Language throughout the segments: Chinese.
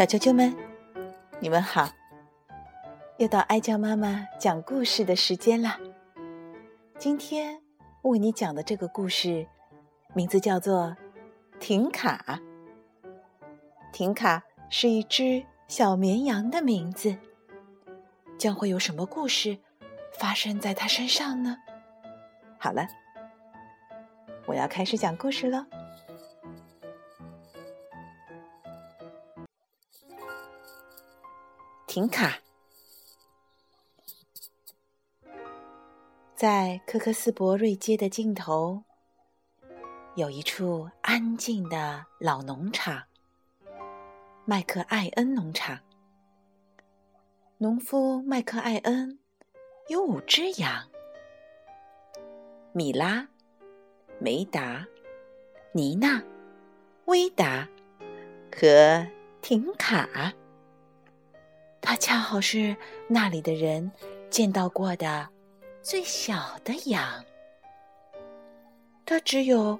小啾啾们，你们好！又到哀娇妈妈讲故事的时间啦。今天为你讲的这个故事，名字叫做《停卡》。停卡是一只小绵羊的名字，将会有什么故事发生在它身上呢？好了，我要开始讲故事喽。停卡，在科克斯伯瑞街的尽头，有一处安静的老农场——麦克艾恩农场。农夫麦克艾恩有五只羊：米拉、梅达、妮娜、威达和婷卡。它恰好是那里的人见到过的最小的羊，它只有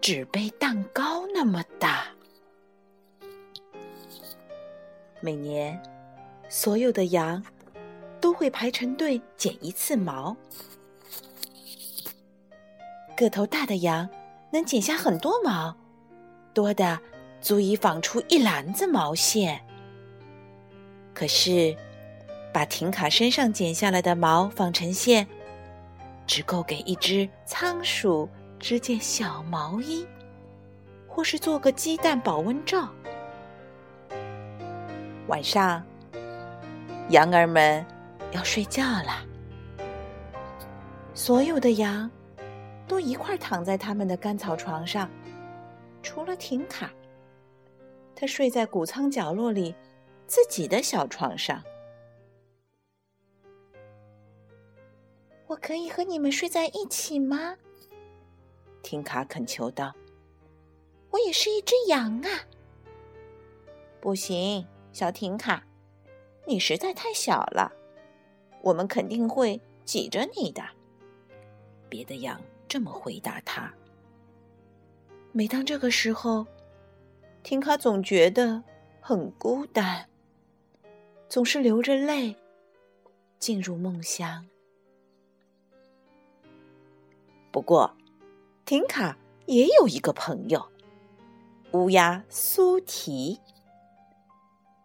纸杯蛋糕那么大。每年，所有的羊都会排成队剪一次毛。个头大的羊能剪下很多毛，多的足以纺出一篮子毛线。可是，把婷卡身上剪下来的毛纺成线，只够给一只仓鼠织件小毛衣，或是做个鸡蛋保温罩。晚上，羊儿们要睡觉了，所有的羊都一块躺在他们的干草床上，除了婷卡，它睡在谷仓角落里。自己的小床上，我可以和你们睡在一起吗？婷卡恳求道：“我也是一只羊啊！”不行，小婷卡，你实在太小了，我们肯定会挤着你的。别的羊这么回答他。每当这个时候，婷卡总觉得很孤单。总是流着泪进入梦乡。不过，婷卡也有一个朋友——乌鸦苏提。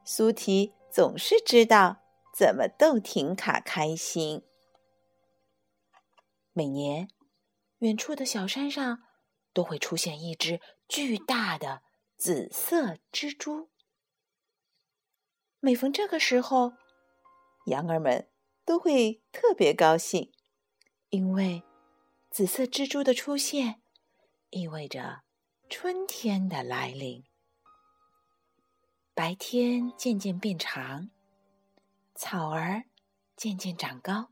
苏提总是知道怎么逗婷卡开心。每年，远处的小山上都会出现一只巨大的紫色蜘蛛。每逢这个时候，羊儿们都会特别高兴，因为紫色蜘蛛的出现意味着春天的来临。白天渐渐变长，草儿渐渐长高。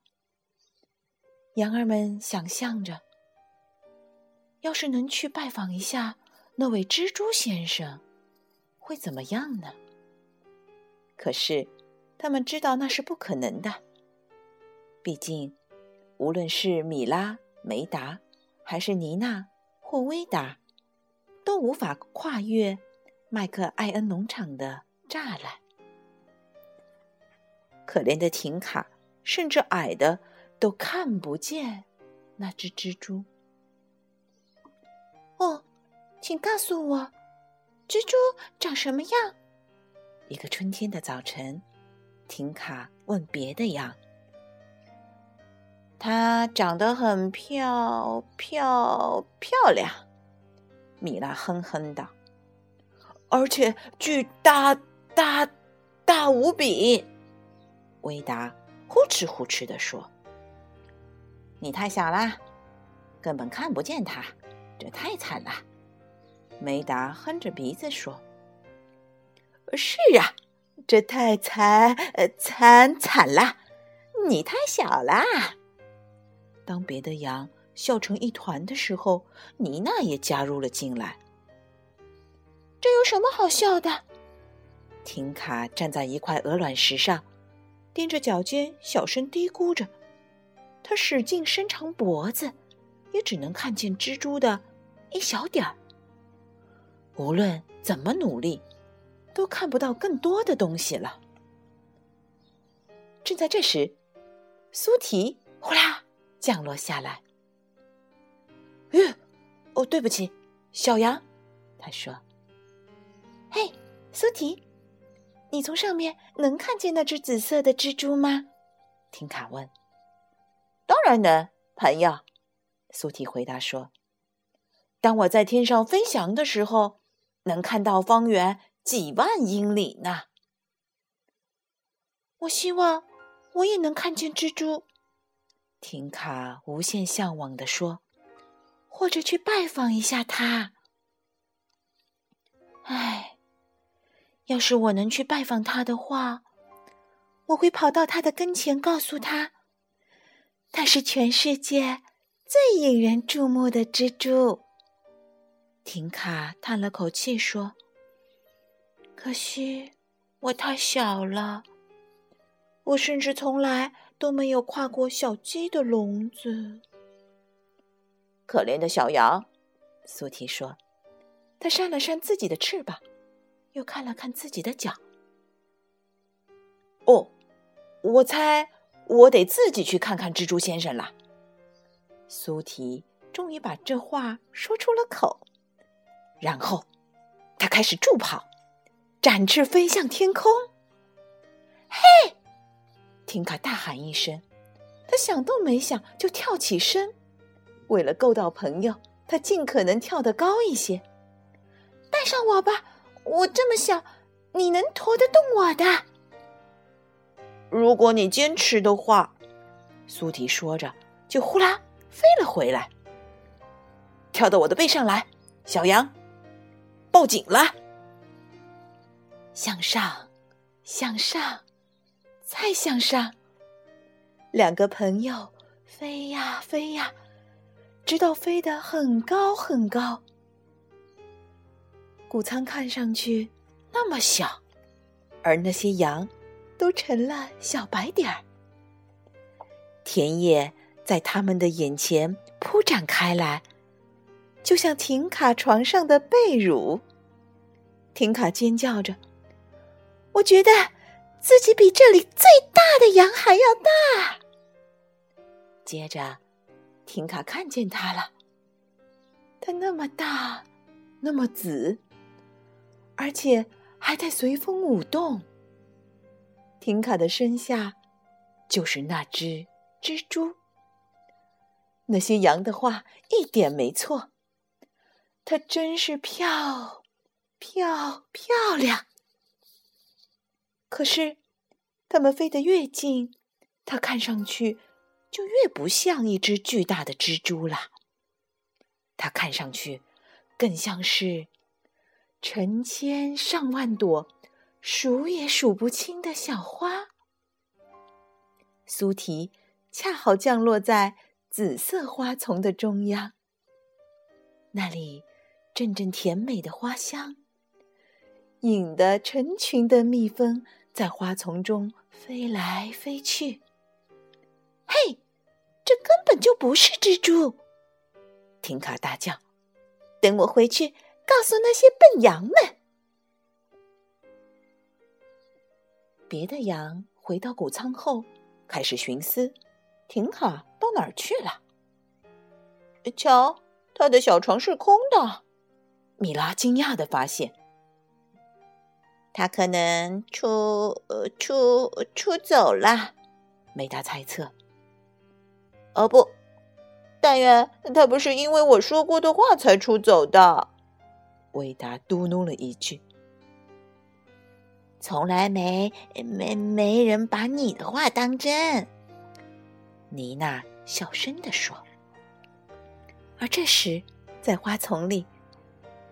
羊儿们想象着，要是能去拜访一下那位蜘蛛先生，会怎么样呢？可是，他们知道那是不可能的。毕竟，无论是米拉、梅达，还是妮娜或威达，都无法跨越麦克艾恩农场的栅栏。可怜的婷卡，甚至矮的都看不见那只蜘蛛。哦，请告诉我，蜘蛛长什么样？一个春天的早晨，婷卡问别的羊：“它长得很漂漂漂亮。”米拉哼哼道：“而且巨大大大无比。”维达呼哧呼哧的说：“你太小啦，根本看不见它，这太惨了。”梅达哼着鼻子说。是啊，这太惨，惨惨了！你太小啦。当别的羊笑成一团的时候，妮娜也加入了进来。这有什么好笑的？婷卡站在一块鹅卵石上，踮着脚尖，小声嘀咕着。他使劲伸长脖子，也只能看见蜘蛛的一小点儿。无论怎么努力。都看不到更多的东西了。正在这时，苏提呼啦降落下来。“，哦，对不起，小羊。”他说。“嘿，苏提，你从上面能看见那只紫色的蜘蛛吗？”听卡问。“当然能，朋友。”苏提回答说。“当我在天上飞翔的时候，能看到方圆几万英里呢。”我希望我也能看见蜘蛛。婷卡无限向往地说：“或者去拜访一下它。”唉，要是我能去拜访他的话，我会跑到他的跟前，告诉他，他是全世界最引人注目的蜘蛛。婷卡叹了口气说：“可惜我太小了，我甚至从来都没有跨过小鸡的笼子。”可怜的小羊，苏提说。他扇了扇自己的翅膀，又看了看自己的脚。哦，我猜我得自己去看看蜘蛛先生了。苏提终于把这话说出了口，然后他开始助跑，展翅飞向天空。嘿！婷卡大喊一声，他想都没想就跳起身。为了够到朋友，他尽可能跳得高一些。带上我吧，我这么小，你能驮得动我的。如果你坚持的话，苏提说着，就呼啦飞了回来，跳到我的背上来，小羊，抱紧了，向上，向上，再向上，两个朋友飞呀飞呀，直到飞得很高很高。谷仓看上去那么小，而那些羊都成了小白点儿。田野在他们的眼前铺展开来，就像婷卡床上的被褥。婷卡尖叫着：“我觉得自己比这里最大的羊还要大。”接着，婷卡看见它了，它那么大，那么紫。而且还在随风舞动。婷卡的身下就是那只蜘蛛。那些羊的话一点没错，它真是漂漂漂亮。可是，它们飞得越近，它看上去就越不像一只巨大的蜘蛛了。它看上去更像是……成千上万朵，数也数不清的小花。苏提恰好降落在紫色花丛的中央，那里阵阵甜美的花香，引得成群的蜜蜂在花丛中飞来飞去。嘿，这根本就不是蜘蛛！婷卡大叫：“等我回去。”告诉那些笨羊们。别的羊回到谷仓后，开始寻思：婷卡到哪儿去了？瞧，他的小床是空的。米拉惊讶的发现，他可能出出出走了。梅达猜测：哦不，但愿他不是因为我说过的话才出走的。维达嘟哝了一句：“从来没没没人把你的话当真。”妮娜小声地说。而这时，在花丛里，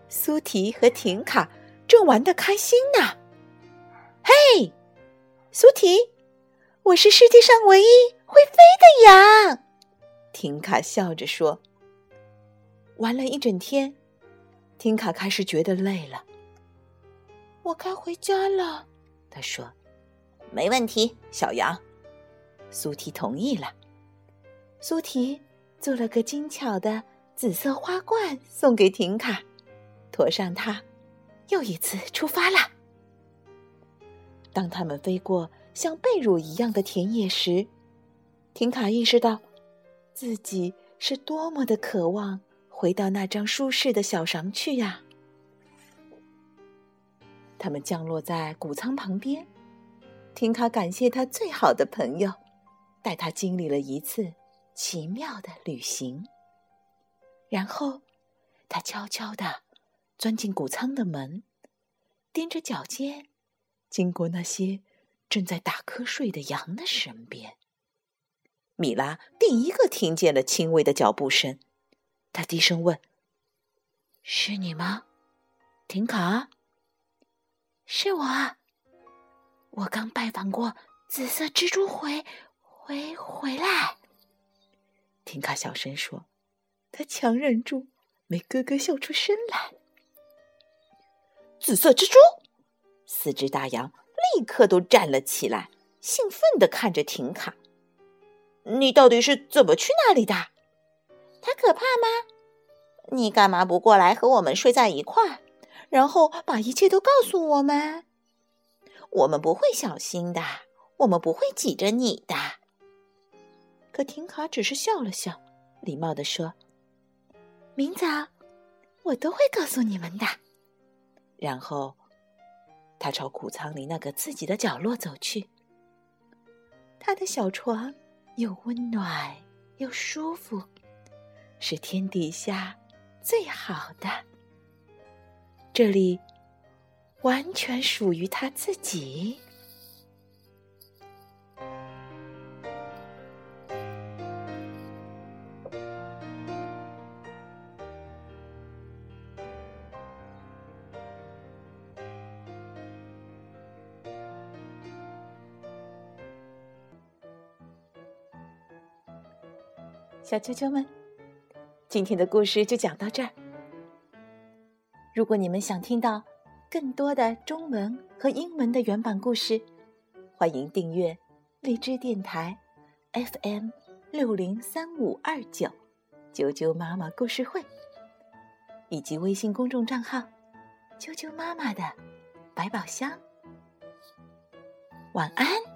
苏提和婷卡正玩得开心呢。“嘿，苏提，我是世界上唯一会飞的羊。”婷卡笑着说。玩了一整天。婷卡开始觉得累了，我该回家了。他说：“没问题，小羊。”苏提同意了。苏提做了个精巧的紫色花冠送给婷卡，驮上它，又一次出发了。当他们飞过像贝乳一样的田野时，婷卡意识到，自己是多么的渴望回到那张舒适的小床去呀！他们降落在谷仓旁边，婷卡感谢他最好的朋友，带他经历了一次奇妙的旅行。然后，他悄悄地钻进谷仓的门，踮着脚尖，经过那些正在打瞌睡的羊的身边。米拉第一个听见了轻微的脚步声，他低声问：“是你吗，婷卡？”“是我，我刚拜访过紫色蜘蛛，回回回来。”婷卡小声说，他强忍住没咯咯笑出声来。紫色蜘蛛，四只大羊立刻都站了起来，兴奋地看着婷卡。你到底是怎么去那里的？他可怕吗？你干嘛不过来和我们睡在一块儿，然后把一切都告诉我们？我们不会小心的，我们不会挤着你的。可婷卡只是笑了笑，礼貌地说：“明早我都会告诉你们的。”然后他朝谷仓里那个自己的角落走去。他的小床。又温暖又舒服，是天底下最好的。这里完全属于他自己。小啾啾们，今天的故事就讲到这儿。如果你们想听到更多的中文和英文的原版故事，欢迎订阅荔枝电台 FM 六零三五二九啾啾妈妈故事会，以及微信公众账号啾啾妈妈的百宝箱。晚安。